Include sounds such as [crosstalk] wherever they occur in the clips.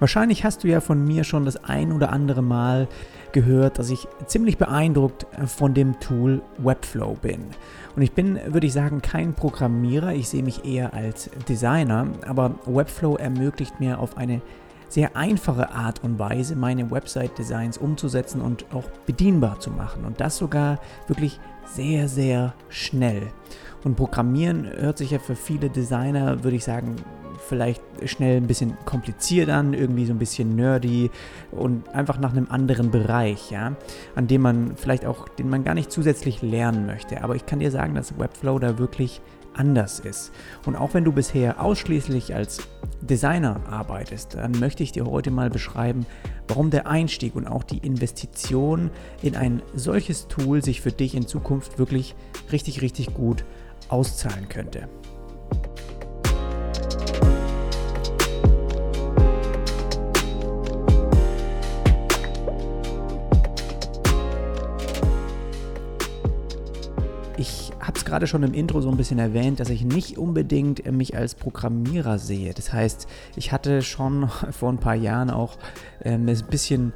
Wahrscheinlich hast du ja von mir schon das ein oder andere Mal gehört, dass ich ziemlich beeindruckt von dem Tool Webflow bin. Und ich bin, würde ich sagen, kein Programmierer, ich sehe mich eher als Designer, aber Webflow ermöglicht mir auf eine sehr einfache Art und Weise meine Website-Designs umzusetzen und auch bedienbar zu machen. Und das sogar wirklich sehr, sehr schnell. Und Programmieren hört sich ja für viele Designer, würde ich sagen, vielleicht schnell ein bisschen kompliziert an, irgendwie so ein bisschen nerdy und einfach nach einem anderen Bereich, ja, an dem man vielleicht auch, den man gar nicht zusätzlich lernen möchte. Aber ich kann dir sagen, dass Webflow da wirklich anders ist. Und auch wenn du bisher ausschließlich als Designer arbeitest, dann möchte ich dir heute mal beschreiben, warum der Einstieg und auch die Investition in ein solches Tool sich für dich in Zukunft wirklich richtig, richtig gut auszahlen könnte. Gerade schon im Intro so ein bisschen erwähnt, dass ich nicht unbedingt mich als Programmierer sehe. Das heißt, ich hatte schon [laughs] vor ein paar Jahren auch ähm, ein bisschen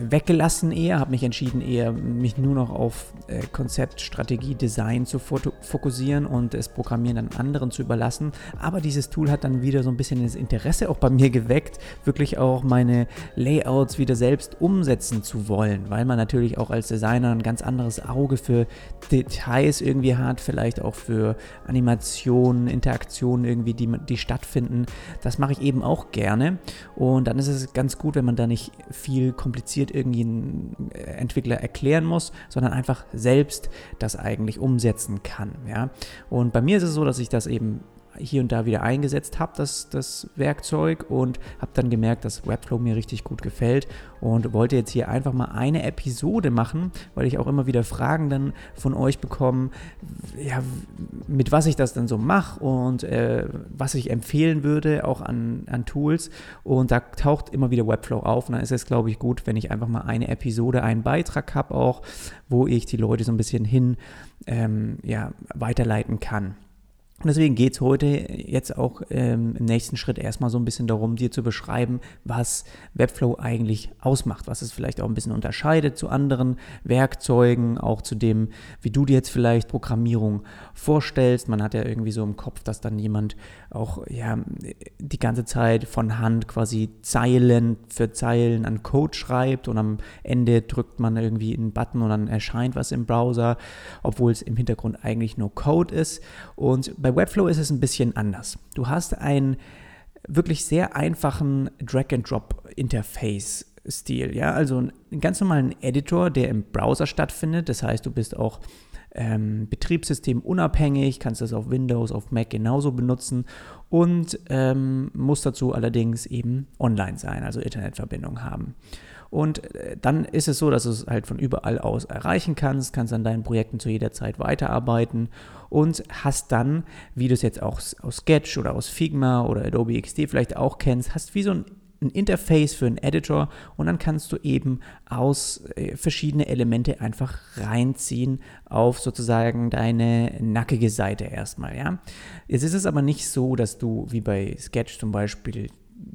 weggelassen eher, habe mich entschieden, eher mich nur noch auf äh, Konzept, Strategie, Design zu fokussieren und das Programmieren an anderen zu überlassen. Aber dieses Tool hat dann wieder so ein bisschen das Interesse auch bei mir geweckt, wirklich auch meine Layouts wieder selbst umsetzen zu wollen, weil man natürlich auch als Designer ein ganz anderes Auge für Details irgendwie hat, vielleicht auch für Animationen, Interaktionen irgendwie, die, die stattfinden. Das mache ich eben auch gerne und dann ist es ganz gut, wenn man da nicht viel kompliziert irgendwie ein äh, Entwickler erklären muss, sondern einfach selbst das eigentlich umsetzen kann. Ja? Und bei mir ist es so, dass ich das eben hier und da wieder eingesetzt habe, das, das Werkzeug, und habe dann gemerkt, dass Webflow mir richtig gut gefällt und wollte jetzt hier einfach mal eine Episode machen, weil ich auch immer wieder Fragen dann von euch bekomme, ja, mit was ich das dann so mache und äh, was ich empfehlen würde, auch an, an Tools. Und da taucht immer wieder Webflow auf. Und dann ist es, glaube ich, gut, wenn ich einfach mal eine Episode, einen Beitrag habe, auch, wo ich die Leute so ein bisschen hin ähm, ja, weiterleiten kann. Und deswegen geht es heute jetzt auch ähm, im nächsten Schritt erstmal so ein bisschen darum, dir zu beschreiben, was Webflow eigentlich ausmacht, was es vielleicht auch ein bisschen unterscheidet zu anderen Werkzeugen, auch zu dem, wie du dir jetzt vielleicht Programmierung vorstellst. Man hat ja irgendwie so im Kopf, dass dann jemand auch ja, die ganze Zeit von Hand quasi Zeilen für Zeilen an Code schreibt und am Ende drückt man irgendwie einen Button und dann erscheint was im Browser, obwohl es im Hintergrund eigentlich nur Code ist. Und bei bei Webflow ist es ein bisschen anders. Du hast einen wirklich sehr einfachen Drag-and-Drop-Interface-Stil, ja, also einen ganz normalen Editor, der im Browser stattfindet. Das heißt, du bist auch ähm, Betriebssystem unabhängig, kannst das auf Windows, auf Mac genauso benutzen und ähm, muss dazu allerdings eben online sein, also Internetverbindung haben. Und äh, dann ist es so, dass du es halt von überall aus erreichen kannst, kannst an deinen Projekten zu jeder Zeit weiterarbeiten und hast dann, wie du es jetzt auch aus Sketch oder aus Figma oder Adobe XD vielleicht auch kennst, hast wie so ein ein Interface für einen Editor und dann kannst du eben aus äh, verschiedene Elemente einfach reinziehen auf sozusagen deine nackige Seite erstmal, ja. Jetzt ist es aber nicht so, dass du wie bei Sketch zum Beispiel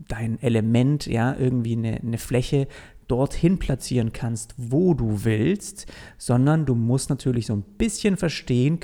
dein Element, ja, irgendwie eine, eine Fläche dorthin platzieren kannst, wo du willst, sondern du musst natürlich so ein bisschen verstehen,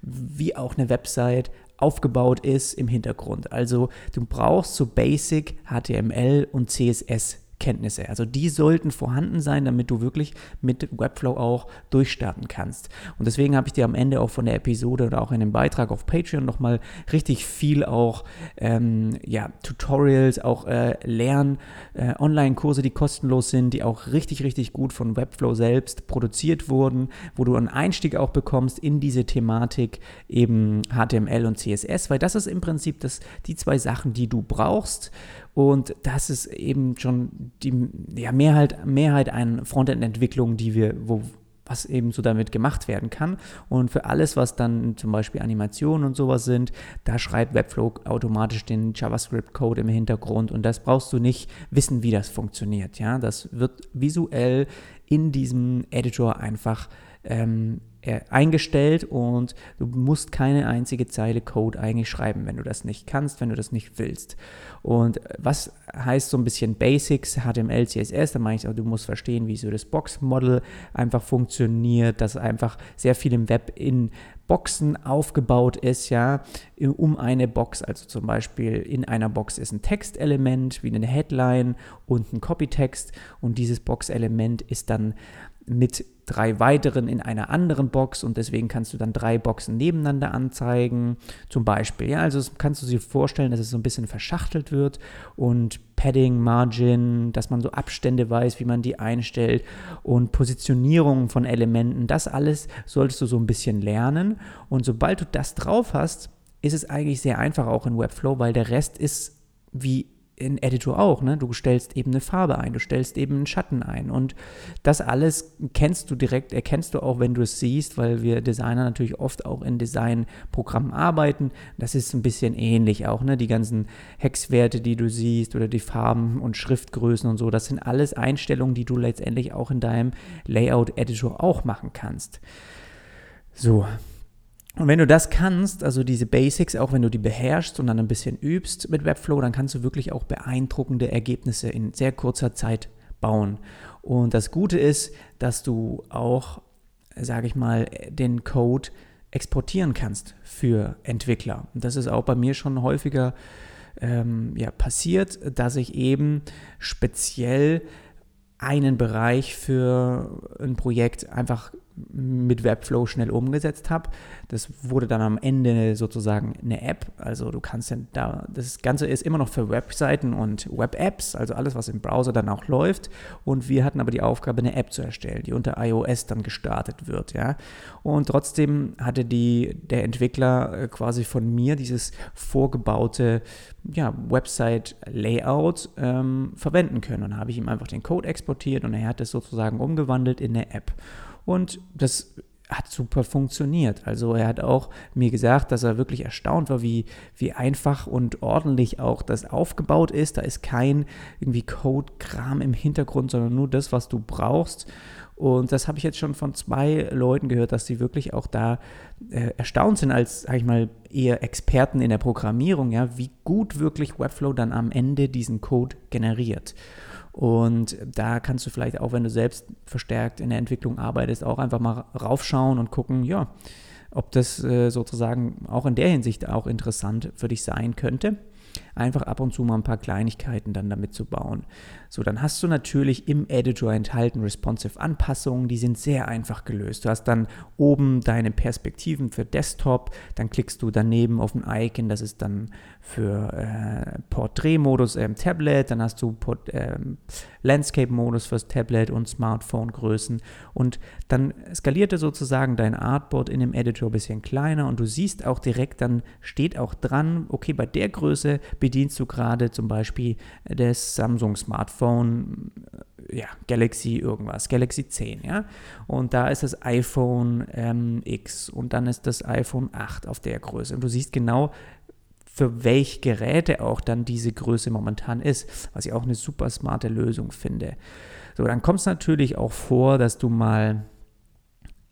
wie auch eine Website aufgebaut ist im Hintergrund. Also du brauchst so Basic HTML und CSS Kenntnisse. Also die sollten vorhanden sein, damit du wirklich mit Webflow auch durchstarten kannst. Und deswegen habe ich dir am Ende auch von der Episode oder auch in dem Beitrag auf Patreon nochmal richtig viel auch ähm, ja, Tutorials, auch äh, Lern, äh, Online-Kurse, die kostenlos sind, die auch richtig, richtig gut von Webflow selbst produziert wurden, wo du einen Einstieg auch bekommst in diese Thematik eben HTML und CSS, weil das ist im Prinzip das, die zwei Sachen, die du brauchst und das ist eben schon die ja, Mehrheit, Mehrheit an Frontend-Entwicklungen, die wir, wo, was eben so damit gemacht werden kann. Und für alles, was dann zum Beispiel Animationen und sowas sind, da schreibt Webflow automatisch den JavaScript-Code im Hintergrund und das brauchst du nicht wissen, wie das funktioniert. Ja, das wird visuell in diesem Editor einfach ähm, äh, eingestellt und du musst keine einzige Zeile Code eigentlich schreiben, wenn du das nicht kannst, wenn du das nicht willst. Und was heißt so ein bisschen Basics, HTML, CSS, da meine ich auch, du musst verstehen, wie so das Box-Model einfach funktioniert, dass einfach sehr viel im Web in Boxen aufgebaut ist, ja, um eine Box. Also zum Beispiel in einer Box ist ein Textelement wie eine Headline und ein Copytext und dieses Box-Element ist dann mit drei weiteren in einer anderen Box und deswegen kannst du dann drei Boxen nebeneinander anzeigen, zum Beispiel. Ja, also kannst du dir vorstellen, dass es so ein bisschen verschachtelt wird und Padding, Margin, dass man so Abstände weiß, wie man die einstellt und Positionierung von Elementen, das alles solltest du so ein bisschen lernen und sobald du das drauf hast, ist es eigentlich sehr einfach auch in Webflow, weil der Rest ist wie in Editor auch, ne? Du stellst eben eine Farbe ein, du stellst eben einen Schatten ein. Und das alles kennst du direkt, erkennst du auch, wenn du es siehst, weil wir Designer natürlich oft auch in Designprogrammen arbeiten. Das ist ein bisschen ähnlich auch, ne? Die ganzen Hexwerte, die du siehst oder die Farben und Schriftgrößen und so, das sind alles Einstellungen, die du letztendlich auch in deinem Layout-Editor auch machen kannst. So, und wenn du das kannst, also diese Basics, auch wenn du die beherrschst und dann ein bisschen übst mit Webflow, dann kannst du wirklich auch beeindruckende Ergebnisse in sehr kurzer Zeit bauen. Und das Gute ist, dass du auch, sage ich mal, den Code exportieren kannst für Entwickler. Und das ist auch bei mir schon häufiger ähm, ja, passiert, dass ich eben speziell einen Bereich für ein Projekt einfach mit Webflow schnell umgesetzt habe. Das wurde dann am Ende sozusagen eine App. Also du kannst dann da, das Ganze ist immer noch für Webseiten und Web-Apps, also alles, was im Browser dann auch läuft. Und wir hatten aber die Aufgabe, eine App zu erstellen, die unter iOS dann gestartet wird, ja. Und trotzdem hatte die, der Entwickler äh, quasi von mir dieses vorgebaute ja, Website-Layout ähm, verwenden können. Und habe ich ihm einfach den Code exportiert und er hat es sozusagen umgewandelt in eine App. Und das hat super funktioniert. Also er hat auch mir gesagt, dass er wirklich erstaunt war, wie, wie einfach und ordentlich auch das aufgebaut ist. Da ist kein irgendwie Code-Kram im Hintergrund, sondern nur das, was du brauchst. Und das habe ich jetzt schon von zwei Leuten gehört, dass sie wirklich auch da äh, erstaunt sind als, sag ich mal, eher Experten in der Programmierung, ja, wie gut wirklich Webflow dann am Ende diesen Code generiert. Und da kannst du vielleicht auch, wenn du selbst verstärkt in der Entwicklung arbeitest, auch einfach mal raufschauen und gucken, ja, ob das äh, sozusagen auch in der Hinsicht auch interessant für dich sein könnte einfach ab und zu mal ein paar Kleinigkeiten dann damit zu bauen. So, dann hast du natürlich im Editor enthalten responsive Anpassungen, die sind sehr einfach gelöst. Du hast dann oben deine Perspektiven für Desktop, dann klickst du daneben auf ein Icon, das ist dann für äh, Porträtmodus im Tablet, dann hast du Port, äh, Landscape-Modus fürs Tablet und Smartphone-Größen und dann skaliert er sozusagen dein Artboard in dem Editor ein bisschen kleiner und du siehst auch direkt, dann steht auch dran, okay, bei der Größe bedienst du gerade zum Beispiel das Samsung Smartphone, äh, ja, Galaxy irgendwas, Galaxy 10, ja. Und da ist das iPhone ähm, X und dann ist das iPhone 8 auf der Größe. Und du siehst genau, für welche Geräte auch dann diese Größe momentan ist, was ich auch eine super smarte Lösung finde. So, dann kommt es natürlich auch vor, dass du mal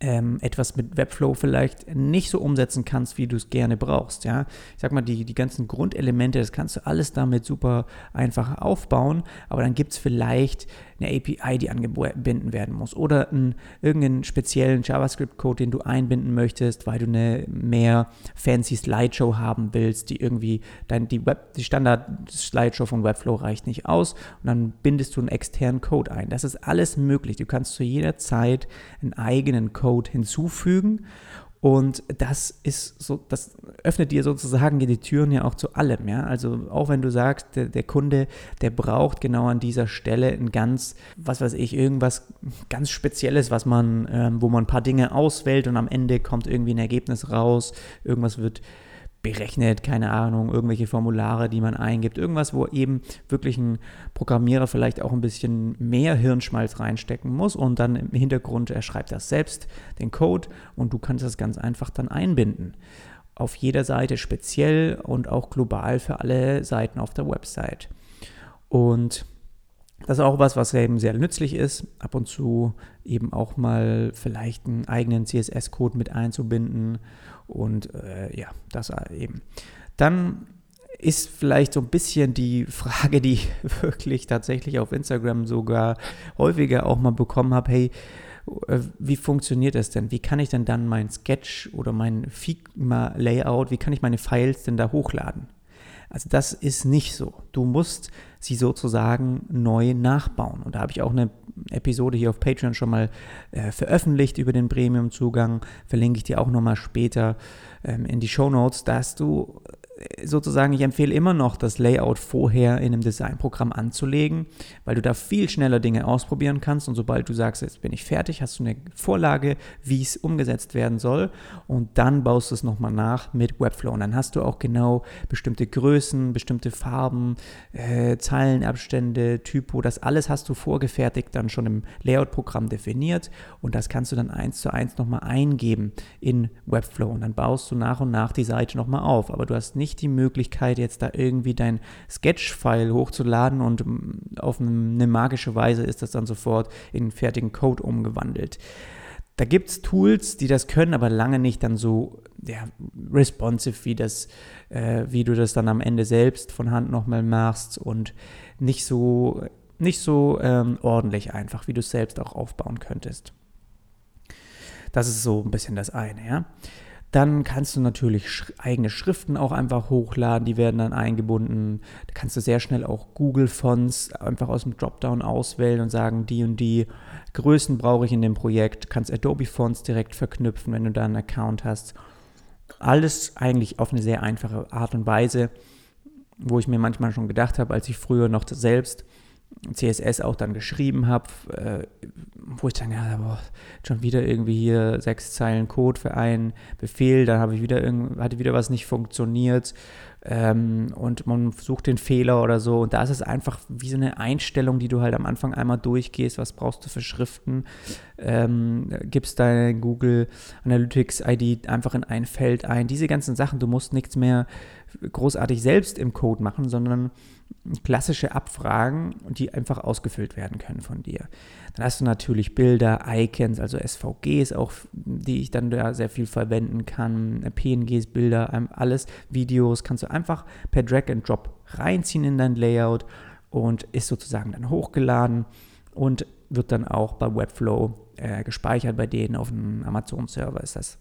ähm, etwas mit Webflow vielleicht nicht so umsetzen kannst, wie du es gerne brauchst. Ja? Ich sag mal, die, die ganzen Grundelemente, das kannst du alles damit super einfach aufbauen, aber dann gibt es vielleicht eine API, die angebunden werden muss oder einen, irgendeinen speziellen JavaScript-Code, den du einbinden möchtest, weil du eine mehr fancy Slideshow haben willst, die irgendwie dein, die, Web, die Standard-Slideshow von Webflow reicht nicht aus und dann bindest du einen externen Code ein. Das ist alles möglich. Du kannst zu jeder Zeit einen eigenen Code hinzufügen und das ist so, das öffnet dir sozusagen die Türen ja auch zu allem, ja. Also auch wenn du sagst, der, der, Kunde, der braucht genau an dieser Stelle ein ganz, was weiß ich, irgendwas ganz Spezielles, was man, ähm, wo man ein paar Dinge auswählt und am Ende kommt irgendwie ein Ergebnis raus, irgendwas wird berechnet, keine Ahnung, irgendwelche Formulare, die man eingibt, irgendwas, wo eben wirklich ein Programmierer vielleicht auch ein bisschen mehr Hirnschmalz reinstecken muss und dann im Hintergrund, er schreibt das selbst, den Code und du kannst das ganz einfach dann einbinden. Auf jeder Seite speziell und auch global für alle Seiten auf der Website. Und Das ist auch was, was eben sehr nützlich ist, ab und zu eben auch mal vielleicht einen eigenen CSS-Code mit einzubinden und äh, ja, das eben. Dann ist vielleicht so ein bisschen die [laughs] Frage, die ich wirklich tatsächlich auf Instagram sogar häufiger auch mal bekommen habe, hey, äh, wie funktioniert das denn? Wie kann ich denn dann mein Sketch oder mein Figma-Layout, wie kann ich meine Files denn da hochladen? Also das ist nicht so. Du musst sie sozusagen neu nachbauen. Und da habe ich auch eine Episode hier auf Patreon schon mal äh, veröffentlicht über den Premium-Zugang. Verlinke ich dir auch nochmal später ähm, in die Show Notes, dass du sozusagen, ich empfehle immer noch, das Layout vorher in einem Designprogramm anzulegen, weil du da viel schneller Dinge ausprobieren kannst. Und sobald du sagst, jetzt bin ich fertig, hast du eine Vorlage, wie es umgesetzt werden soll. Und dann baust du es nochmal nach mit Webflow. Und dann hast du auch genau bestimmte Größen, bestimmte Farben, äh, Zeilenabstände, Typo, das alles hast du vorgefertigt dann schon im Layout-Programm definiert. Und das kannst du dann eins zu eins nochmal eingeben in Webflow. Und dann baust du nach und nach die Seite nochmal auf, aber du hast nicht nicht die Möglichkeit, jetzt da irgendwie dein Sketch-File hochzuladen und mm, auf eine magische Weise ist das dann sofort in fertigen Code umgewandelt. Da gibt es Tools, die das können, aber lange nicht dann so ja, responsive, wie, das, äh, wie du das dann am Ende selbst von Hand nochmal machst und nicht so, nicht so ähm, ordentlich einfach, wie du es selbst auch aufbauen könntest. Das ist so ein bisschen das eine, ja. Dann kannst du natürlich sch eigene Schriften auch einfach hochladen, die werden dann eingebunden. Da kannst du sehr schnell auch Google-Fonts einfach aus dem Dropdown auswählen und sagen, die und die Größen brauche ich in dem Projekt. Kannst Adobe-Fonts direkt verknüpfen, wenn du da einen Account hast. Alles eigentlich auf eine sehr einfache Art und Weise, wo ich mir manchmal schon gedacht habe, als ich früher noch selbst CSS auch dann geschrieben habe, äh, wo ich dann, ja, boah, schon wieder irgendwie hier sechs Zeilen Code für einen Befehl, dann habe ich wieder hatte wieder was nicht funktioniert ähm, und man sucht den Fehler oder so. Und da ist es einfach wie so eine Einstellung, die du halt am Anfang einmal durchgehst, was brauchst du für Schriften, ähm, gibst deine Google Analytics ID einfach in ein Feld ein, diese ganzen Sachen, du musst nichts mehr großartig selbst im Code machen, sondern klassische Abfragen, die einfach ausgefüllt werden können von dir. Dann hast du natürlich Bilder, Icons, also SVGs auch, die ich dann da sehr viel verwenden kann, PNGs, Bilder, alles, Videos, kannst du einfach per Drag and Drop reinziehen in dein Layout und ist sozusagen dann hochgeladen und wird dann auch bei Webflow äh, gespeichert bei denen auf dem Amazon-Server ist das.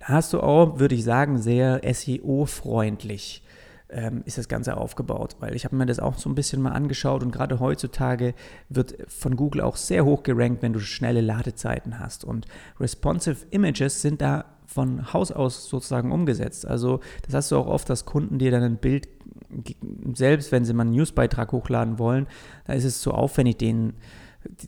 Da hast du auch, würde ich sagen, sehr SEO-freundlich ähm, ist das Ganze aufgebaut. Weil ich habe mir das auch so ein bisschen mal angeschaut und gerade heutzutage wird von Google auch sehr hoch gerankt, wenn du schnelle Ladezeiten hast. Und responsive Images sind da von Haus aus sozusagen umgesetzt. Also das hast du auch oft, dass Kunden dir dann ein Bild, selbst wenn sie mal einen Newsbeitrag hochladen wollen, da ist es zu aufwendig, den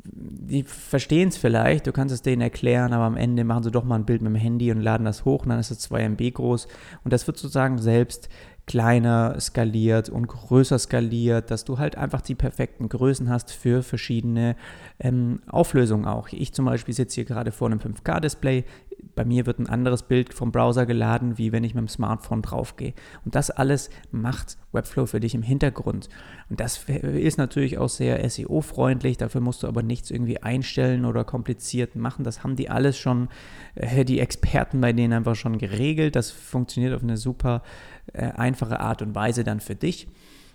die verstehen es vielleicht, du kannst es denen erklären, aber am Ende machen sie doch mal ein Bild mit dem Handy und laden das hoch und dann ist es 2 MB groß und das wird sozusagen selbst kleiner skaliert und größer skaliert, dass du halt einfach die perfekten Größen hast für verschiedene ähm, Auflösungen auch. Ich zum Beispiel sitze hier gerade vor einem 5K-Display. Bei mir wird ein anderes Bild vom Browser geladen, wie wenn ich mit dem Smartphone draufgehe. Und das alles macht Webflow für dich im Hintergrund. Und das ist natürlich auch sehr SEO-freundlich. Dafür musst du aber nichts irgendwie einstellen oder kompliziert machen. Das haben die alles schon, äh, die Experten bei denen einfach schon geregelt. Das funktioniert auf eine super äh, einfache Art und Weise dann für dich.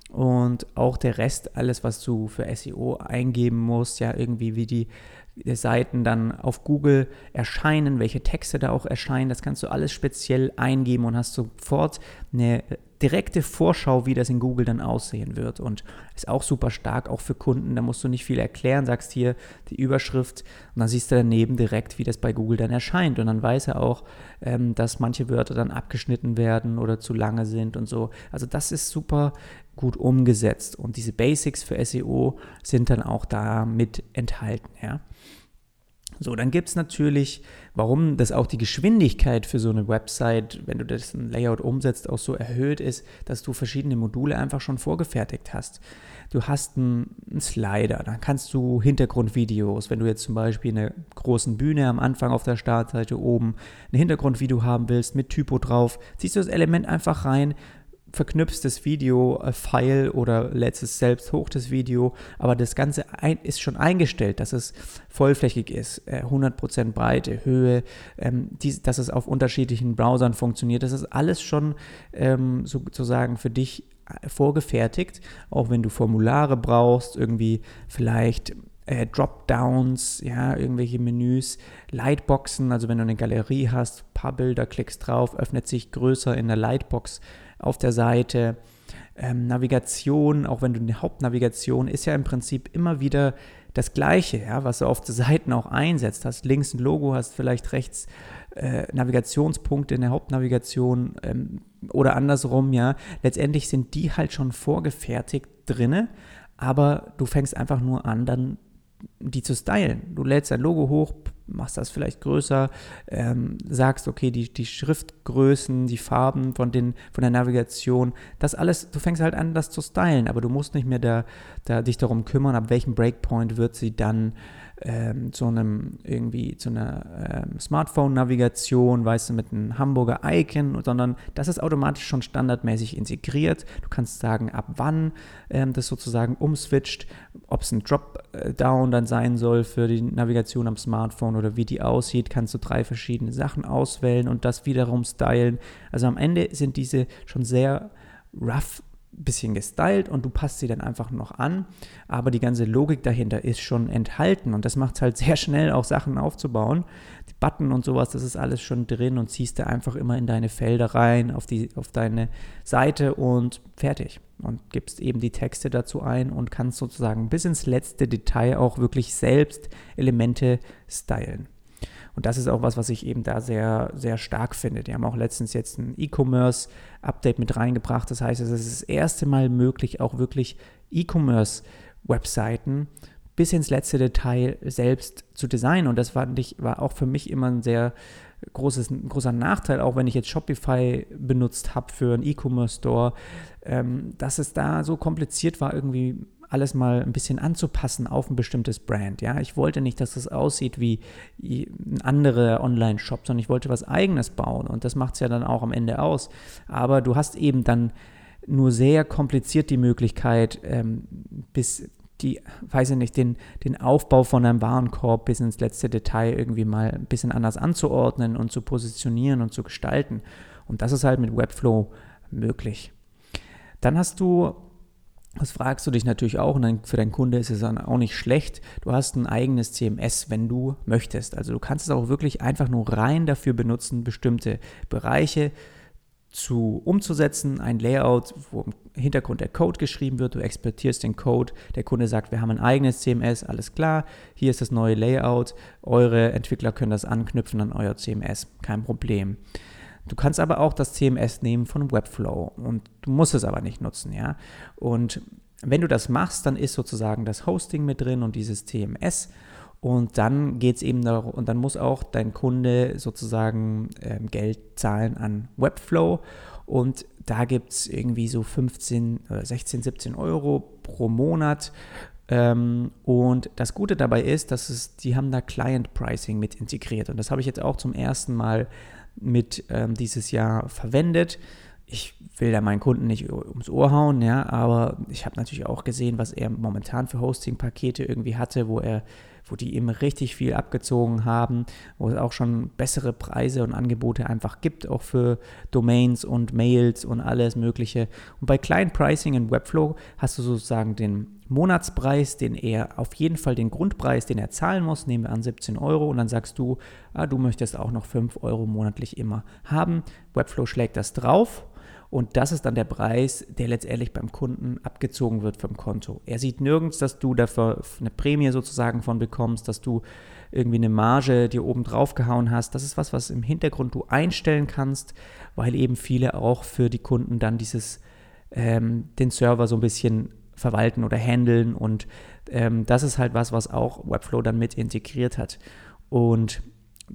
Und auch der Rest, alles, was du für SEO eingeben musst, ja, irgendwie wie die Seiten dann auf Google erscheinen, welche Texte da auch erscheinen, das kannst du alles speziell eingeben und hast sofort eine direkte Vorschau, wie das in Google dann aussehen wird. Und ist auch super stark, auch für Kunden. Da musst du nicht viel erklären, sagst hier die Überschrift und dann siehst du daneben direkt, wie das bei Google dann erscheint. Und dann weiß er auch, ähm, dass manche Wörter dann abgeschnitten werden oder zu lange sind und so. Also das ist super gut umgesetzt. Und diese Basics für SEO sind dann auch da mit enthalten. Ja. So, dann gibt es natürlich, warum das auch die Geschwindigkeit für so eine Website, wenn du das ein Layout umsetzt, auch so erhöht ist, dass du verschiedene Module einfach schon vorgefertigt hast. Du hast einen, Slider, dann kannst du Hintergrundvideos, wenn du jetzt zum Beispiel eine großen Bühne am Anfang auf der Startseite oben ein Hintergrundvideo haben willst mit Typo drauf, ziehst du das Element einfach rein, verknüpfst das Video-File oder lädst es selbst hoch, das Video, aber das Ganze ein, ist schon eingestellt, dass es vollflächig ist, äh, 100% Breite, Höhe, ähm, die, dass es auf unterschiedlichen Browsern funktioniert. Das ist alles schon ähm, sozusagen für dich äh, vorgefertigt, auch wenn du Formulare brauchst, irgendwie vielleicht äh, Dropdowns, ja, irgendwelche Menüs, Lightboxen, also wenn du eine Galerie hast, paar Bilder, klickst drauf, öffnet sich größer in der Lightbox auf der Seite. Ähm, Navigation, auch wenn du eine Hauptnavigation, ist ja im Prinzip immer wieder das Gleiche, ja, was du auf den Seiten auch einsetzt. Hast links ein Logo, hast vielleicht rechts äh, Navigationspunkte in der Hauptnavigation ähm, oder andersrum, ja. Letztendlich sind die halt schon vorgefertigt drinne, aber du fängst einfach nur an, dann die zu stylen. Du lädst dein Logo hoch, machst das vielleicht größer, ähm, sagst, okay, die, die Schriftgrößen, die Farben von, den, von der Navigation, das alles, du fängst halt an, das zu stylen, aber du musst nicht mehr da, da dich darum kümmern, ab welchem Breakpoint wird sie dann ähm, zu einem irgendwie zu einer ähm, Smartphone-Navigation, weißt du, mit einem Hamburger Icon, sondern das ist automatisch schon standardmäßig integriert. Du kannst sagen, ab wann ähm, das sozusagen umswitcht, ob es ein Dropdown dann sein soll für die Navigation am Smartphone oder wie die aussieht, kannst du drei verschiedene Sachen auswählen und das wiederum stylen. Also am Ende sind diese schon sehr rough bisschen gestylt und du passt sie dann einfach noch an. Aber die ganze Logik dahinter ist schon enthalten und das macht es halt [laughs] sehr schnell, auch Sachen aufzubauen. Die Button und sowas, das ist alles schon drin und ziehst du einfach immer in deine Felder rein, auf, die, auf deine Seite und fertig. Und gibst eben die Texte dazu ein und kannst sozusagen bis ins letzte Detail auch wirklich selbst Elemente stylen. Und das ist auch was, was ich eben da sehr, sehr stark finde. Die haben auch letztens jetzt ein E-Commerce-Update mit reingebracht. Das heißt, es ist das erste Mal möglich, auch wirklich E-Commerce-Webseiten bis ins letzte Detail selbst zu designen. Und das fand ich, war auch für mich immer ein sehr großes, ein großer Nachteil, auch wenn ich jetzt Shopify benutzt habe für einen E-Commerce-Store, ähm, dass es da so kompliziert war, irgendwie alles mal ein bisschen anzupassen auf ein bestimmtes Brand. Ja, ich wollte nicht, dass das aussieht wie ein anderer Online-Shop, sondern ich wollte was Eigenes bauen und das macht es ja dann auch am Ende aus. Aber du hast eben dann nur sehr kompliziert die Möglichkeit, ähm, bis die, weiß ich nicht, den, den Aufbau von einem Warenkorb bis ins letzte Detail irgendwie mal ein bisschen anders anzuordnen und zu positionieren und zu gestalten. Und das ist halt mit Webflow möglich. Dann hast du das fragst du dich natürlich auch und dann für deinen Kunde ist es dann auch nicht schlecht. Du hast ein eigenes CMS, wenn du möchtest. Also du kannst es auch wirklich einfach nur rein dafür benutzen, bestimmte Bereiche zu umzusetzen, ein Layout, wo im Hintergrund der Code geschrieben wird, du exportierst den Code, der Kunde sagt, wir haben ein eigenes CMS, alles klar, hier ist das neue Layout, eure Entwickler können das anknüpfen an euer CMS, kein Problem. Du kannst aber auch das CMS nehmen von Webflow und du musst es aber nicht nutzen, ja. Und wenn du das machst, dann ist sozusagen das Hosting mit drin und dieses CMS und dann geht es eben darum, und dann muss auch dein Kunde sozusagen ähm, Geld zahlen an Webflow und da gibt es irgendwie so 15, 16, 17 Euro pro Monat ähm, und das Gute dabei ist, dass es, die haben da Client Pricing mit integriert. Und das habe ich jetzt auch zum ersten Mal mit ähm, dieses Jahr verwendet. Ich will da meinen Kunden nicht ums Ohr hauen, ja, aber ich habe natürlich auch gesehen, was er momentan für Hosting-Pakete irgendwie hatte, wo er wo die eben richtig viel abgezogen haben, wo es auch schon bessere Preise und Angebote einfach gibt, auch für Domains und Mails und alles Mögliche. Und bei Client Pricing in Webflow hast du sozusagen den Monatspreis, den er auf jeden Fall den Grundpreis, den er zahlen muss, nehmen wir an 17 Euro und dann sagst du, ah, du möchtest auch noch 5 Euro monatlich immer haben. Webflow schlägt das drauf und das ist dann der Preis, der letztendlich beim Kunden abgezogen wird vom Konto. Er sieht nirgends, dass du dafür eine Prämie sozusagen von bekommst, dass du irgendwie eine Marge dir oben drauf gehauen hast. Das ist was, was im Hintergrund du einstellen kannst, weil eben viele auch für die Kunden dann dieses, ähm, den Server so ein bisschen verwalten oder handeln und ähm, das ist halt was, was auch Webflow dann mit integriert hat. Und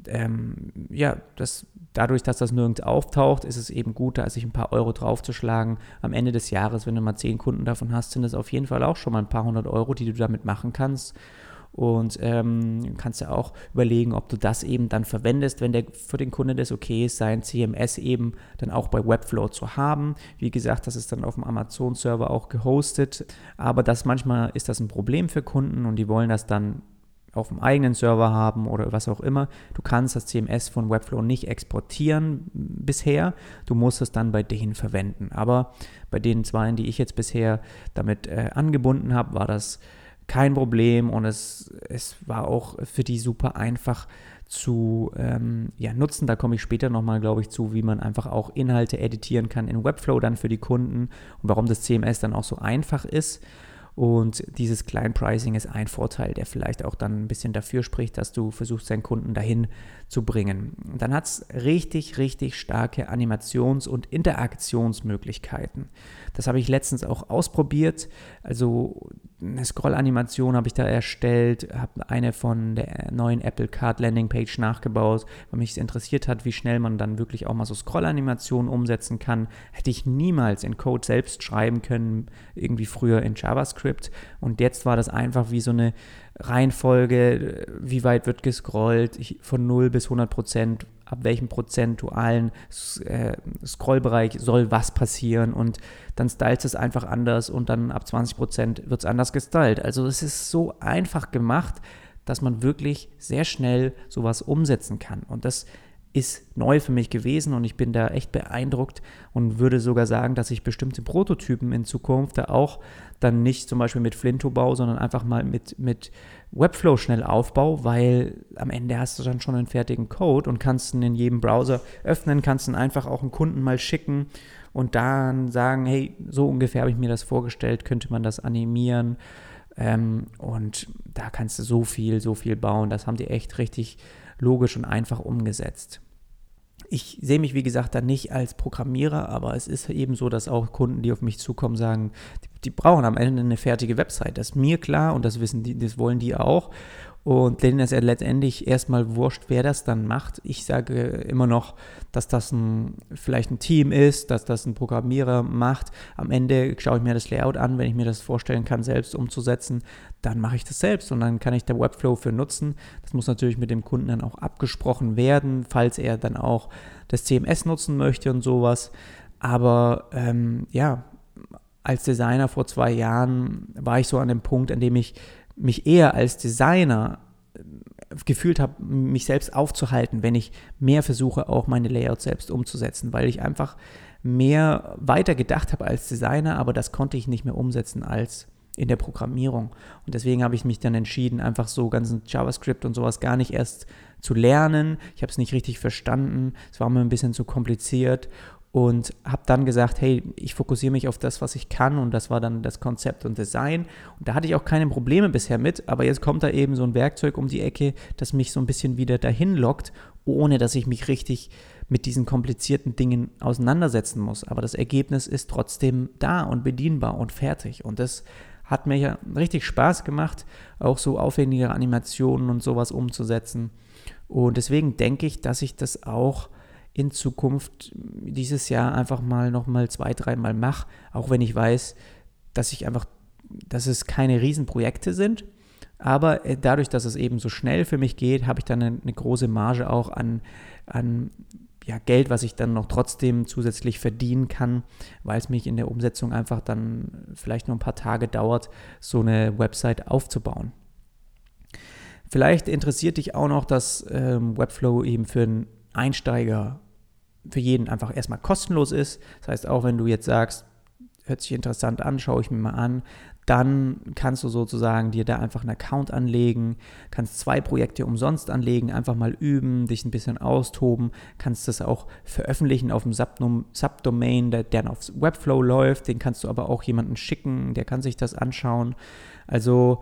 ähm, ja, das, dadurch, dass das nirgends auftaucht, ist es eben gut, da sich ein paar Euro draufzuschlagen. Am Ende des Jahres, wenn du mal zehn Kunden davon hast, sind es auf jeden Fall auch schon mal ein paar hundert Euro, die du damit machen kannst. Und ähm, kannst ja auch überlegen, ob du das eben dann verwendest, wenn der für den Kunde das okay ist, sein CMS eben dann auch bei Webflow zu haben. Wie gesagt, das ist dann auf dem Amazon-Server auch gehostet, aber das manchmal ist das ein Problem für Kunden und die wollen das dann auf dem eigenen Server haben oder was auch immer. Du kannst das CMS von Webflow nicht exportieren bisher. Du musst es dann bei denen verwenden. Aber bei den zwei, die ich jetzt bisher damit äh, angebunden habe, war das kein Problem und es, es war auch für die super einfach zu ähm, ja, nutzen. Da komme ich später nochmal, glaube ich, zu, wie man einfach auch Inhalte editieren kann in Webflow dann für die Kunden und warum das CMS dann auch so einfach ist. Und dieses Kleinpricing ist ein Vorteil, der vielleicht auch dann ein bisschen dafür spricht, dass du versuchst, deinen Kunden dahin zu bringen. Dann hat es richtig, richtig starke Animations- und Interaktionsmöglichkeiten. Das habe ich letztens auch ausprobiert. Also eine Scroll-Animation habe ich da erstellt, habe eine von der neuen Apple Card Landing Page nachgebaut, weil mich interessiert hat, wie schnell man dann wirklich auch mal so Scroll-Animationen umsetzen kann. Hätte ich niemals in Code selbst schreiben können, irgendwie früher in JavaScript. Und jetzt war das einfach wie so eine Reihenfolge, wie weit wird gescrollt, von 0 bis 100 Prozent, ab welchem prozentualen äh, Scrollbereich soll was passieren und dann stylt es einfach anders und dann ab 20 Prozent wird es anders gestylt. Also es ist so einfach gemacht, dass man wirklich sehr schnell sowas umsetzen kann und das ist neu für mich gewesen und ich bin da echt beeindruckt und würde sogar sagen, dass ich bestimmte Prototypen in Zukunft da auch dann nicht zum Beispiel mit Flinto baue, sondern einfach mal mit, mit Webflow schnell aufbaue, weil am Ende hast du dann schon einen fertigen Code und kannst ihn in jedem Browser öffnen, kannst ihn einfach auch einen Kunden mal schicken und dann sagen, hey, so ungefähr habe ich mir das vorgestellt, könnte man das animieren. Ähm, und da kannst du so viel, so viel bauen. Das haben die echt richtig logisch und einfach umgesetzt. Ich sehe mich, wie gesagt, da nicht als Programmierer, aber es ist eben so, dass auch Kunden, die auf mich zukommen, sagen, die, die brauchen am Ende eine fertige Website. Das ist mir klar und das wissen die, das wollen die auch. Und denen ist ja letztendlich erstmal wurscht, wer das dann macht. Ich sage immer noch, dass das ein, vielleicht ein Team ist, dass das ein Programmierer macht. Am Ende schaue ich mir das Layout an, wenn ich mir das vorstellen kann, selbst umzusetzen, dann mache ich das selbst und dann kann ich der Webflow für nutzen. Das muss natürlich mit dem Kunden dann auch abgesprochen werden, falls er dann auch das CMS nutzen möchte und sowas. Aber ähm, ja, als Designer vor zwei Jahren war ich so an dem Punkt, an dem ich mich eher als Designer äh, gefühlt habe, mich selbst aufzuhalten, wenn ich mehr versuche, auch meine Layouts selbst umzusetzen, weil ich einfach mehr weiter gedacht habe als Designer, aber das konnte ich nicht mehr umsetzen als in der Programmierung. Und deswegen habe ich mich dann entschieden, einfach so ganzen JavaScript und sowas gar nicht erst zu lernen. Ich habe es nicht richtig verstanden. Es war mir ein bisschen zu kompliziert und habe dann gesagt, hey, ich fokussiere mich auf das, was ich kann. Und das war dann das Konzept und Design. Und da hatte ich auch keine Probleme bisher mit, aber jetzt kommt da eben so ein Werkzeug um die Ecke, das mich so ein bisschen wieder dahin lockt, ohne dass ich mich richtig mit diesen komplizierten Dingen auseinandersetzen muss, aber das Ergebnis ist trotzdem da und bedienbar und fertig. Und das hat mir ja richtig Spaß gemacht, auch so aufwendige Animationen und sowas umzusetzen. Und deswegen denke ich, dass ich das auch in Zukunft dieses Jahr einfach mal nochmal zwei, dreimal mache, auch wenn ich weiß, dass ich einfach, dass es keine Riesenprojekte sind. Aber äh, dadurch, dass es eben so schnell für mich geht, habe ich dann eine, eine große Marge auch an, an ja, Geld, was ich dann noch trotzdem zusätzlich verdienen kann, weil es mich in der Umsetzung einfach dann vielleicht nur ein paar Tage dauert, so eine Website aufzubauen. Vielleicht interessiert dich auch noch, dass ähm, Webflow eben für einen Einsteiger für jeden einfach erstmal kostenlos ist. Das heißt, auch wenn du jetzt sagst, hört sich interessant an, schaue ich mir mal an, dann kannst du sozusagen dir da einfach einen Account anlegen, kannst zwei Projekte umsonst anlegen, einfach mal üben, dich ein bisschen austoben, kannst das auch veröffentlichen auf dem Subdomain, der, der auf Webflow läuft, den kannst du aber auch jemanden schicken, der kann sich das anschauen. Also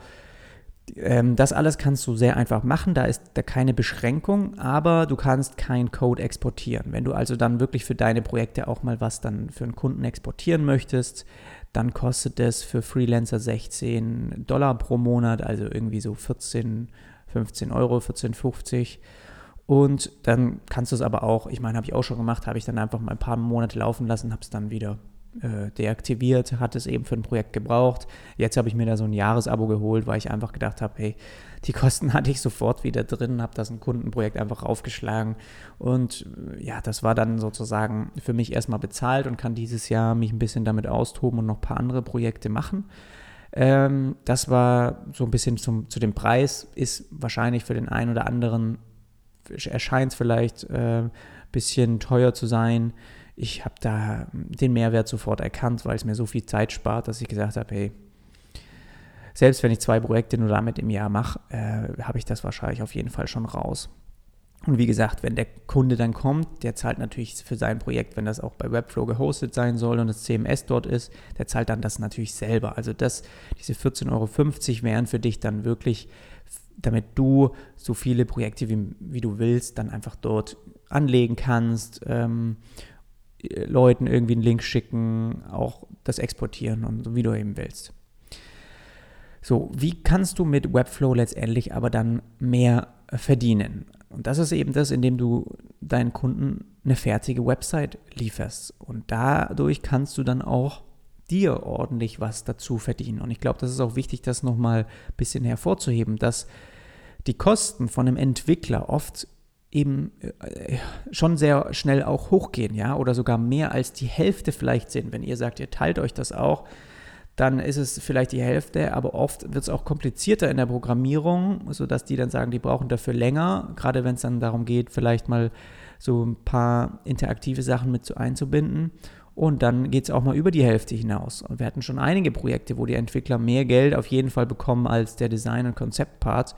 ähm, das alles kannst du sehr einfach machen, da ist da keine Beschränkung, aber du kannst keinen Code exportieren. Wenn du also dann wirklich für deine Projekte auch mal was dann für einen Kunden exportieren möchtest, dann kostet es für Freelancer 16 Dollar pro Monat, also irgendwie so 14, 15 Euro, 14,50. Und dann kannst du es aber auch, ich meine, habe ich auch schon gemacht, habe ich dann einfach mal ein paar Monate laufen lassen, habe es dann wieder äh, deaktiviert, hat es eben für ein Projekt gebraucht. Jetzt habe ich mir da so ein Jahresabo geholt, weil ich einfach gedacht habe, hey, die Kosten [laughs] hatte ich sofort wieder drin, habe das ein Kundenprojekt einfach aufgeschlagen und äh, ja, das war dann sozusagen für mich erstmal bezahlt und kann dieses Jahr mich ein bisschen damit austoben und noch ein paar andere Projekte machen. Ähm, das war so ein bisschen zum, zu dem Preis, ist wahrscheinlich für den einen oder anderen, erscheint es vielleicht ein äh, bisschen teuer zu sein. Ich habe da den Mehrwert sofort erkannt, weil es mir so viel Zeit spart, dass ich gesagt habe, hey, selbst wenn ich zwei Projekte nur damit im Jahr mache, äh, habe ich das wahrscheinlich auf jeden Fall schon raus. Und wie gesagt, wenn der Kunde dann kommt, der zahlt natürlich für sein Projekt, wenn das auch bei Webflow gehostet sein soll und das CMS dort ist, der zahlt dann das natürlich selber. Also das, diese 14,50 Euro wären für dich dann wirklich, damit du so viele Projekte wie, wie du willst, dann einfach dort anlegen kannst, ähm, Leuten irgendwie einen Link schicken, auch das exportieren und so wie du eben willst. So, wie kannst du mit Webflow letztendlich aber dann mehr verdienen? Und das ist eben das, indem du deinen Kunden eine fertige Website lieferst. Und dadurch kannst du dann auch dir ordentlich was dazu verdienen. Und ich glaube, das ist auch wichtig, das nochmal ein bisschen hervorzuheben, dass die Kosten von einem Entwickler oft eben äh, schon sehr schnell auch hochgehen, ja, oder sogar mehr als die Hälfte vielleicht sind. Wenn ihr sagt, ihr teilt euch das auch, dann ist es vielleicht die Hälfte, aber oft wird es auch komplizierter in der Programmierung, sodass die dann sagen, die brauchen dafür länger, gerade wenn es dann darum geht, vielleicht mal so ein paar interaktive Sachen mit einzubinden. Und dann geht es auch mal über die Hälfte hinaus. Und wir hatten schon einige Projekte, wo die Entwickler mehr Geld auf jeden Fall bekommen als der Design- und Konzeptpart.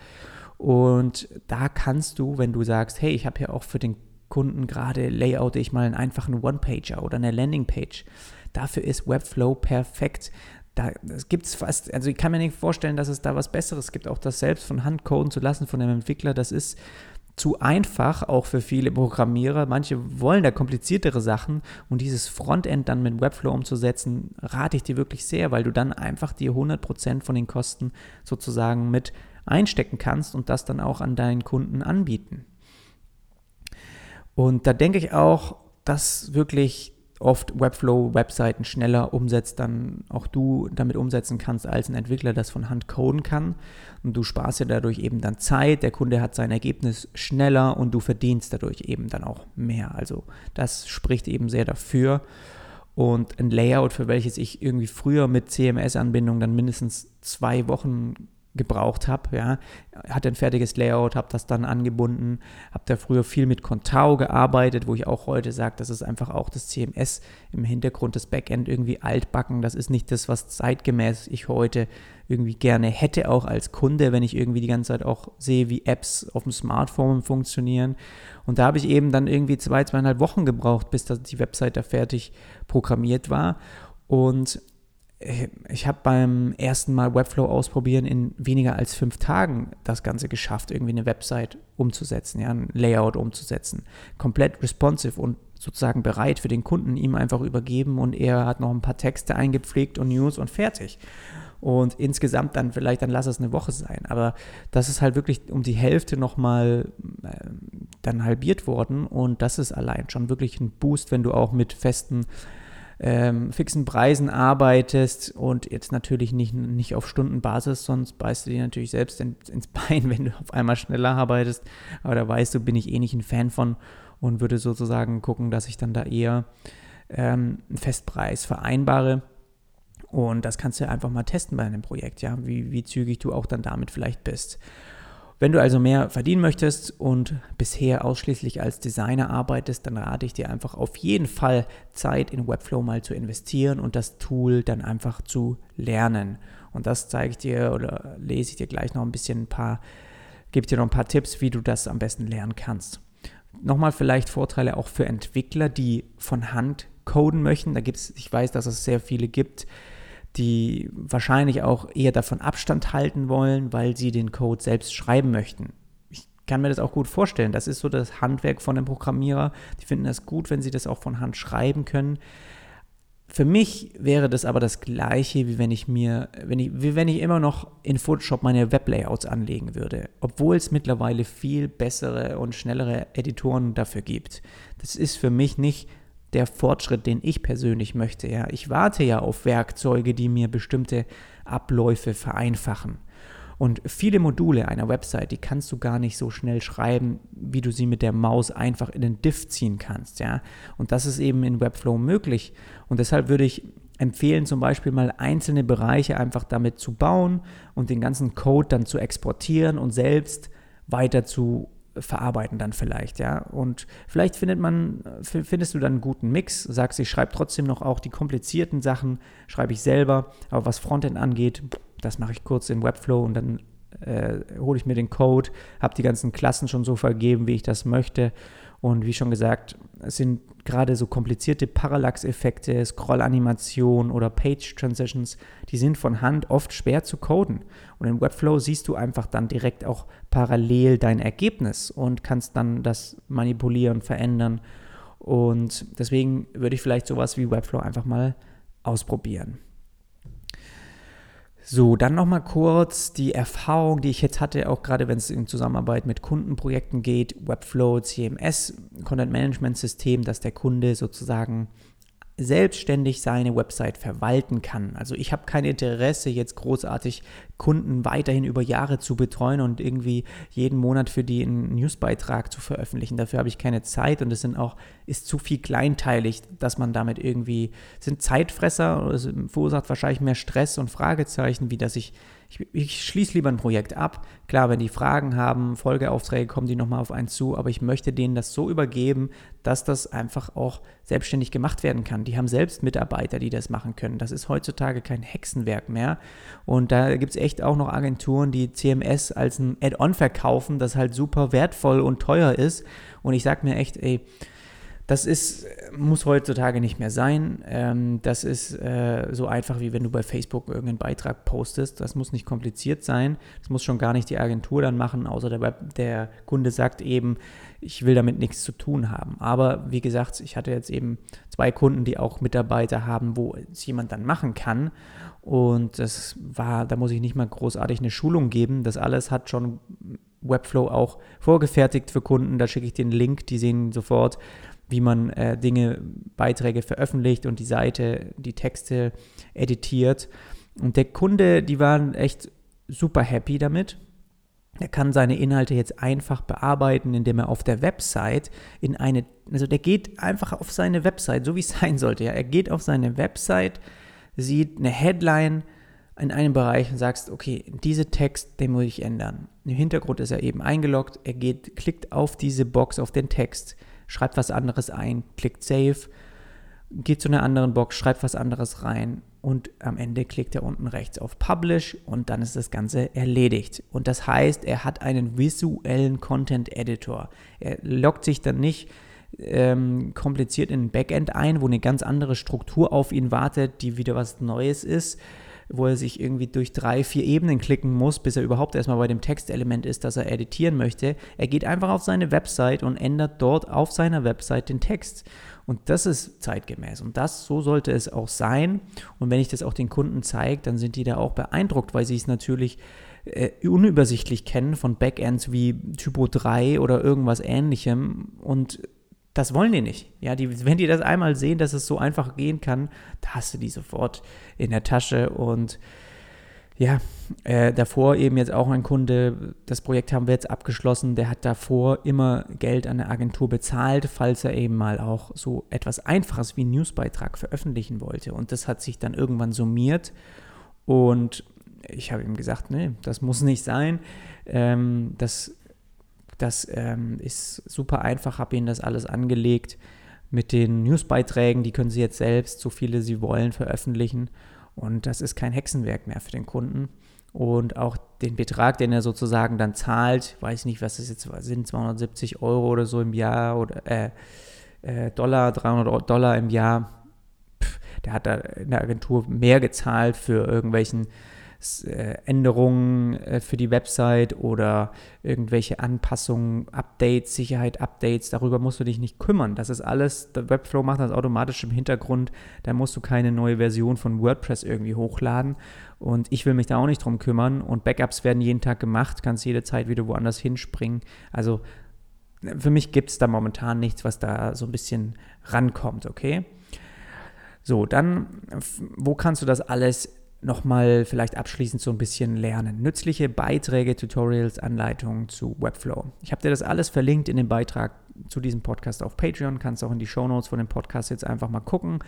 Und da kannst du, wenn du sagst, hey, ich habe ja auch für den Kunden gerade layout ich mal einen einfachen One-Pager oder eine Landing-Page. Dafür ist Webflow perfekt da gibt es fast, also ich kann mir nicht vorstellen, dass es da was Besseres gibt, auch das selbst von Hand coden zu lassen von einem Entwickler, das ist zu einfach, auch für viele Programmierer. Manche wollen da kompliziertere Sachen und dieses Frontend dann mit Webflow umzusetzen, rate ich dir wirklich sehr, weil du dann einfach die 100% von den Kosten sozusagen mit einstecken kannst und das dann auch an deinen Kunden anbieten. Und da denke ich auch, dass wirklich oft Webflow-Webseiten schneller umsetzt, dann auch du damit umsetzen kannst, als ein Entwickler das von Hand coden kann. Und du sparst ja dadurch eben dann Zeit, der Kunde hat sein Ergebnis schneller und du verdienst dadurch eben dann auch mehr. Also das spricht eben sehr dafür. Und ein Layout, für welches ich irgendwie früher mit CMS-Anbindung dann mindestens zwei Wochen gebraucht habe. Ja. Hatte ein fertiges Layout, habe das dann angebunden, habe da früher viel mit Contao gearbeitet, wo ich auch heute sage, das ist einfach auch das CMS im Hintergrund, das Backend irgendwie altbacken. Das ist nicht das, was zeitgemäß ich heute irgendwie gerne hätte, auch als Kunde, wenn ich irgendwie die ganze Zeit auch sehe, wie Apps auf dem Smartphone funktionieren. Und da habe ich eben dann irgendwie zwei, zweieinhalb Wochen gebraucht, bis das die Website da fertig programmiert war. Und ich habe beim ersten Mal Webflow ausprobieren in weniger als fünf Tagen das Ganze geschafft, irgendwie eine Website umzusetzen, ja, ein Layout umzusetzen. Komplett responsive und sozusagen bereit für den Kunden, ihm einfach übergeben und er hat noch ein paar Texte eingepflegt und News und fertig. Und insgesamt dann vielleicht, dann lass es eine Woche sein. Aber das ist halt wirklich um die Hälfte nochmal äh, dann halbiert worden und das ist allein schon wirklich ein Boost, wenn du auch mit festen ähm, fixen Preisen arbeitest und jetzt natürlich nicht, nicht auf Stundenbasis, sonst beißt du dir natürlich selbst in, ins [laughs] Bein, wenn du auf einmal schneller arbeitest. Aber da weißt du, bin ich eh nicht ein Fan von und würde sozusagen gucken, dass ich dann da eher ähm, einen Festpreis vereinbare. Und das kannst du einfach mal testen bei einem Projekt, ja, wie, wie zügig du auch dann damit vielleicht bist. Wenn du also mehr verdienen möchtest und bisher ausschließlich als Designer arbeitest, dann rate ich dir einfach auf jeden Fall Zeit in Webflow mal zu investieren und das Tool dann einfach zu lernen. Und das zeige ich dir oder lese ich dir gleich noch ein bisschen ein paar, gebe dir noch ein paar Tipps, wie du das am besten lernen kannst. Nochmal vielleicht Vorteile auch für Entwickler, die von Hand coden möchten. Da gibt es, ich weiß, dass es sehr viele gibt, die wahrscheinlich auch eher davon Abstand halten wollen, weil sie den Code selbst schreiben möchten. Ich kann mir das auch gut vorstellen. Das ist so das Handwerk von einem Programmierer. Die finden das gut, wenn sie das auch von Hand schreiben können. Für mich wäre das aber das Gleiche, wie wenn ich mir, wenn ich, wie wenn ich immer noch in Photoshop meine Weblayouts anlegen würde, obwohl es mittlerweile viel bessere und schnellere Editoren dafür gibt. Das ist für mich nicht der Fortschritt, den ich persönlich möchte. Ja, ich warte ja auf Werkzeuge, die mir bestimmte Abläufe vereinfachen. Und viele Module einer Website, die kannst du gar nicht so schnell schreiben, wie du sie mit der Maus einfach in den Diff ziehen kannst, ja. Und das ist eben in Webflow möglich. Und deshalb würde ich empfehlen, zum Beispiel mal einzelne Bereiche einfach damit zu bauen und den ganzen Code dann zu exportieren und selbst weiter zu verarbeiten dann vielleicht, ja. Und vielleicht findet man, findest du dann einen guten Mix, sagst, ich schreibe trotzdem noch auch die komplizierten Sachen, schreibe ich selber, aber was Frontend angeht, das mache ich kurz in Webflow und dann äh, hole ich mir den Code, habe die ganzen Klassen schon so vergeben, wie ich das möchte. Und wie schon gesagt, es sind gerade so komplizierte Parallax-Effekte, Scroll-Animation oder Page-Transitions, die sind von Hand oft schwer zu coden. Und in Webflow siehst du einfach dann direkt auch parallel dein Ergebnis und kannst dann das manipulieren, verändern. Und deswegen würde ich vielleicht sowas wie Webflow einfach mal ausprobieren. So, dann nochmal kurz die Erfahrung, die ich jetzt hatte, auch gerade wenn es in Zusammenarbeit mit Kundenprojekten geht, Webflow, CMS, Content Management System, dass der Kunde sozusagen selbstständig seine Website verwalten kann. Also ich habe kein Interesse, jetzt großartig Kunden weiterhin über Jahre zu betreuen und irgendwie jeden Monat für die einen Newsbeitrag zu veröffentlichen. Dafür habe ich keine Zeit und es sind auch, ist zu viel kleinteilig, dass man damit irgendwie, sind Zeitfresser, es verursacht wahrscheinlich mehr Stress und Fragezeichen, wie dass ich ich, ich schließe lieber ein Projekt ab. Klar, wenn die Fragen haben, Folgeaufträge kommen die nochmal auf einen zu, aber ich möchte denen das so übergeben, dass das einfach auch selbstständig gemacht werden kann. Die haben selbst Mitarbeiter, die das machen können. Das ist heutzutage kein Hexenwerk mehr. Und da gibt es echt auch noch Agenturen, die CMS als ein Add-on verkaufen, das halt super wertvoll und teuer ist. Und ich sage mir echt, ey, das ist, muss heutzutage nicht mehr sein. Ähm, das ist äh, so einfach, wie wenn du bei Facebook irgendeinen Beitrag postest. Das muss nicht kompliziert sein. Das muss schon gar nicht die Agentur dann machen, außer der, der Kunde sagt eben, ich will damit nichts zu tun haben. Aber wie gesagt, ich hatte jetzt eben zwei Kunden, die auch Mitarbeiter haben, wo es jemand dann machen kann. Und das war, da muss ich nicht mal großartig eine Schulung geben. Das alles hat schon Webflow auch vorgefertigt für Kunden. Da schicke ich den Link, die sehen sofort, wie man äh, Dinge, Beiträge veröffentlicht und die Seite, die Texte editiert. Und der Kunde, die waren echt super happy damit. Er kann seine Inhalte jetzt einfach bearbeiten, indem er auf der Website in eine, also der geht einfach auf seine Website, so wie es [laughs] sein sollte. Ja, er geht auf seine Website, sieht eine Headline in einem Bereich und sagst, okay, diese Text, den muss ich ändern. Im Hintergrund ist er eben eingeloggt, er geht, klickt auf diese Box, auf den Text, schreibt was anderes ein, klickt Save, geht zu einer anderen Box, schreibt was anderes rein und am Ende klickt er unten rechts auf Publish und dann ist das Ganze erledigt. Und das heißt, er hat einen visuellen Content Editor. Er loggt sich dann nicht ähm, kompliziert in ein Backend ein, wo eine ganz andere Struktur auf ihn wartet, die wieder was Neues ist, wo er sich irgendwie durch drei, vier Ebenen klicken muss, bis er überhaupt erstmal bei dem Textelement ist, das er editieren möchte. Er geht einfach auf seine Website und ändert dort auf seiner Website den Text. Und das ist zeitgemäß. Und das, so sollte es auch sein. Und wenn ich das auch den Kunden zeige, dann sind die da auch beeindruckt, weil sie es natürlich äh, unübersichtlich kennen von Backends wie Typo 3 oder irgendwas ähnlichem und das wollen die nicht. Ja, die, wenn die das einmal sehen, dass es so einfach gehen kann, da hast du die sofort in der Tasche. Und ja, äh, davor eben jetzt auch ein Kunde, das Projekt haben wir jetzt abgeschlossen, der hat davor immer Geld an der Agentur bezahlt, falls er eben mal auch so etwas Einfaches wie einen Newsbeitrag veröffentlichen wollte. Und das hat sich dann irgendwann summiert. Und ich habe ihm gesagt, nee, das muss nicht sein. Ähm, das das ähm, ist super einfach, habe ihnen das alles angelegt mit den Newsbeiträgen, die können sie jetzt selbst, so viele sie wollen, veröffentlichen. Und das ist kein Hexenwerk mehr für den Kunden. Und auch den Betrag, den er sozusagen dann zahlt, weiß nicht, was es jetzt sind, 270 Euro oder so im Jahr oder äh, äh, Dollar, 300 Dollar im Jahr. Pff, der hat da in der Agentur mehr gezahlt für irgendwelchen Änderungen äh, für die Website oder irgendwelche Anpassungen, Updates, Sicherheit, Updates, darüber musst du dich nicht kümmern. Das ist alles, der Webflow macht das automatisch im Hintergrund, da musst du keine neue Version von WordPress irgendwie hochladen und ich will mich da auch nicht drum kümmern und Backups werden jeden Tag gemacht, kannst jede Zeit wieder woanders hinspringen. Also für mich gibt es da momentan nichts, was da so ein bisschen rankommt, okay? So, dann, wo kannst du das alles nochmal vielleicht abschließend so ein bisschen lernen? Nützliche Beiträge, Tutorials, Anleitungen zu Webflow. Ich habe dir das alles verlinkt in dem Beitrag zu diesem Podcast auf Patreon. Kannst auch in die Shownotes von dem Podcast jetzt einfach mal gucken.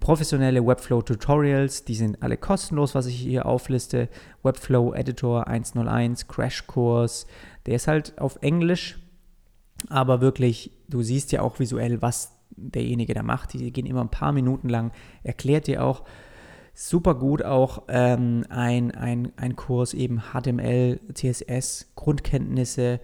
Professionelle Webflow-Tutorials, die sind alle kostenlos, was ich hier aufliste. Webflow Editor 101, Crashkurs, der ist halt auf Englisch, aber wirklich, du siehst ja auch visuell, was derjenige da macht. Die gehen immer ein paar Minuten lang, erklärt dir auch super gut auch ähm, ein, ein, ein Kurs eben HTML, CSS, Grundkenntnisse,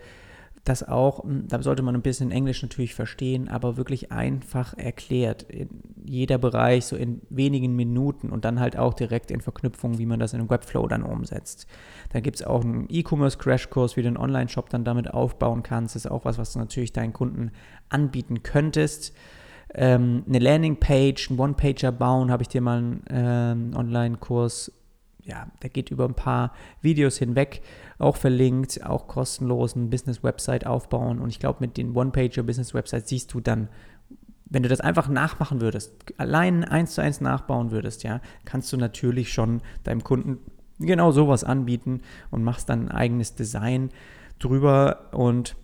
das auch, hm, da sollte man ein bisschen Englisch natürlich verstehen, aber wirklich einfach erklärt. In jeder Bereich, so in wenigen Minuten und dann halt auch direkt in Verknüpfung, wie man das in einem Webflow dann umsetzt. Da gibt es auch einen E-Commerce-Crash-Kurs, wie du einen Online-Shop dann damit aufbauen kannst. Das ist auch was, was du natürlich deinen Kunden anbieten könntest. Ähm, eine Landingpage, einen One-Pager bauen, habe ich dir mal einen ähm, Online-Kurs ja, der geht über ein paar Videos hinweg, auch verlinkt, auch kostenlos eine Business-Website aufbauen. Und ich glaube, mit den One-Pager-Business-Websites siehst du dann, wenn du das einfach nachmachen würdest, allein eins zu eins nachbauen würdest, ja, kannst du natürlich schon deinem Kunden genau sowas anbieten und machst dann ein eigenes Design drüber und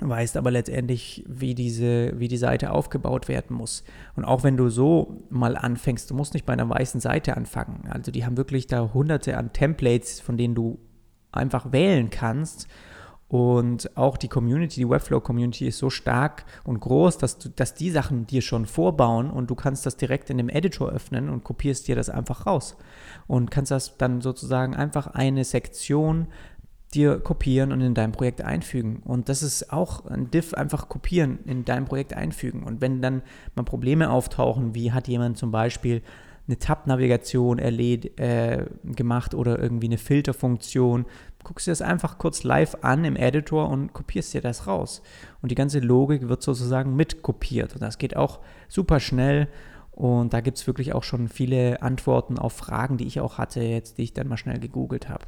weißt aber letztendlich, wie diese, wie die Seite aufgebaut werden muss. Und auch wenn du so mal anfängst, du musst nicht bei einer weißen Seite anfangen. Also die haben wirklich da hunderte an Templates, von denen du einfach wählen kannst. Und auch die Community, die Webflow-Community ist so stark und groß, dass, du, dass die Sachen dir schon vorbauen und du kannst das direkt in dem Editor öffnen und kopierst dir das einfach raus. Und kannst das dann sozusagen einfach eine Sektion dir kopieren und in dein Projekt einfügen. Und das ist auch ein Diff, einfach kopieren, in dein Projekt einfügen. Und wenn dann mal Probleme auftauchen, wie hat jemand zum Beispiel eine Tab-Navigation äh, gemacht oder irgendwie eine Filterfunktion, guckst dir das einfach kurz live an im Editor und kopierst dir das raus. Und die ganze Logik wird sozusagen mitkopiert. Und das geht auch super schnell. Und da gibt es wirklich auch schon viele Antworten auf Fragen, die ich auch hatte, jetzt, die ich dann mal schnell gegoogelt habe.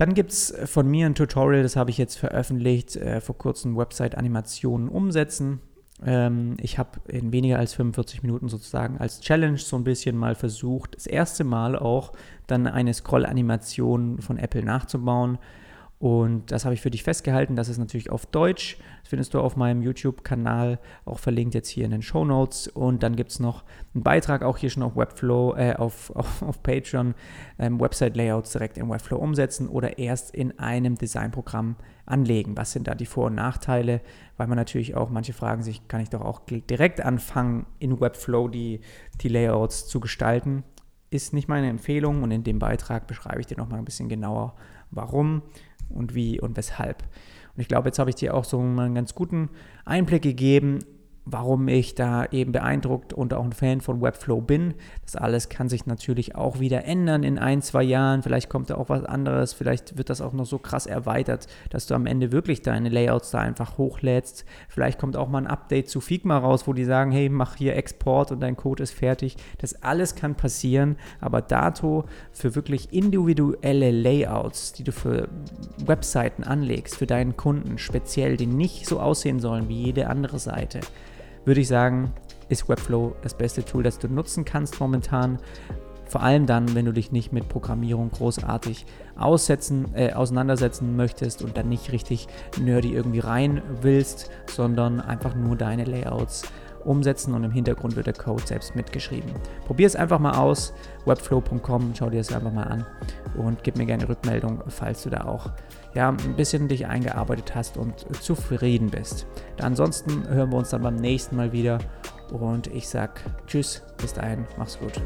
Dann gibt es von mir ein Tutorial, das habe ich jetzt veröffentlicht, äh, vor kurzem Website-Animationen umsetzen. Ähm, ich habe in weniger als 45 Minuten sozusagen als Challenge so ein bisschen mal versucht, das erste Mal auch dann eine Scroll-Animation von Apple nachzubauen. Und das habe ich für dich festgehalten. Das ist natürlich auf Deutsch. Das findest du auf meinem YouTube-Kanal, auch verlinkt jetzt hier in den Show Notes. Und dann gibt es noch einen Beitrag, auch hier schon auf Webflow, äh, auf, [laughs] auf, auf Patreon, ähm, Website-Layouts direkt in Webflow umsetzen oder erst in einem Designprogramm anlegen. Was sind da die Vor- und Nachteile? Weil man natürlich auch, manche fragen sich, kann ich doch auch direkt anfangen, in Webflow die, die Layouts zu gestalten? Ist nicht meine Empfehlung und in dem Beitrag beschreibe ich dir nochmal ein bisschen genauer, warum und wie und weshalb. Und ich glaube, jetzt habe ich dir auch so einen ganz guten Einblick gegeben, warum ich da eben beeindruckt und auch ein Fan von Webflow bin. Das alles kann sich natürlich auch wieder ändern in ein, zwei Jahren. Vielleicht kommt da auch was anderes. Vielleicht wird das auch noch so krass erweitert, dass du am Ende wirklich deine Layouts da einfach hochlädst. Vielleicht kommt auch mal ein Update zu Figma raus, wo die sagen, hey, mach hier Export und dein Code ist fertig. Das alles kann passieren, aber dato für wirklich individuelle Layouts, die du für Webseiten anlegst, für deinen Kunden speziell, die nicht so aussehen sollen wie jede andere Seite, würde ich sagen, ist Webflow das beste Tool, das du nutzen kannst momentan. Vor allem dann, wenn du dich nicht mit Programmierung großartig aussetzen, äh, auseinandersetzen möchtest und dann nicht richtig nerdy irgendwie rein willst, sondern einfach nur deine Layouts umsetzen und im Hintergrund wird der Code selbst mitgeschrieben. Probier es einfach mal aus, webflow.com, schau dir das einfach mal an und gib mir gerne Rückmeldung, falls du da auch ja, ein bisschen dich eingearbeitet hast und zufrieden bist. Ansonsten hören wir uns dann beim nächsten Mal wieder und ich sag Tschüss, bis dahin, mach's gut.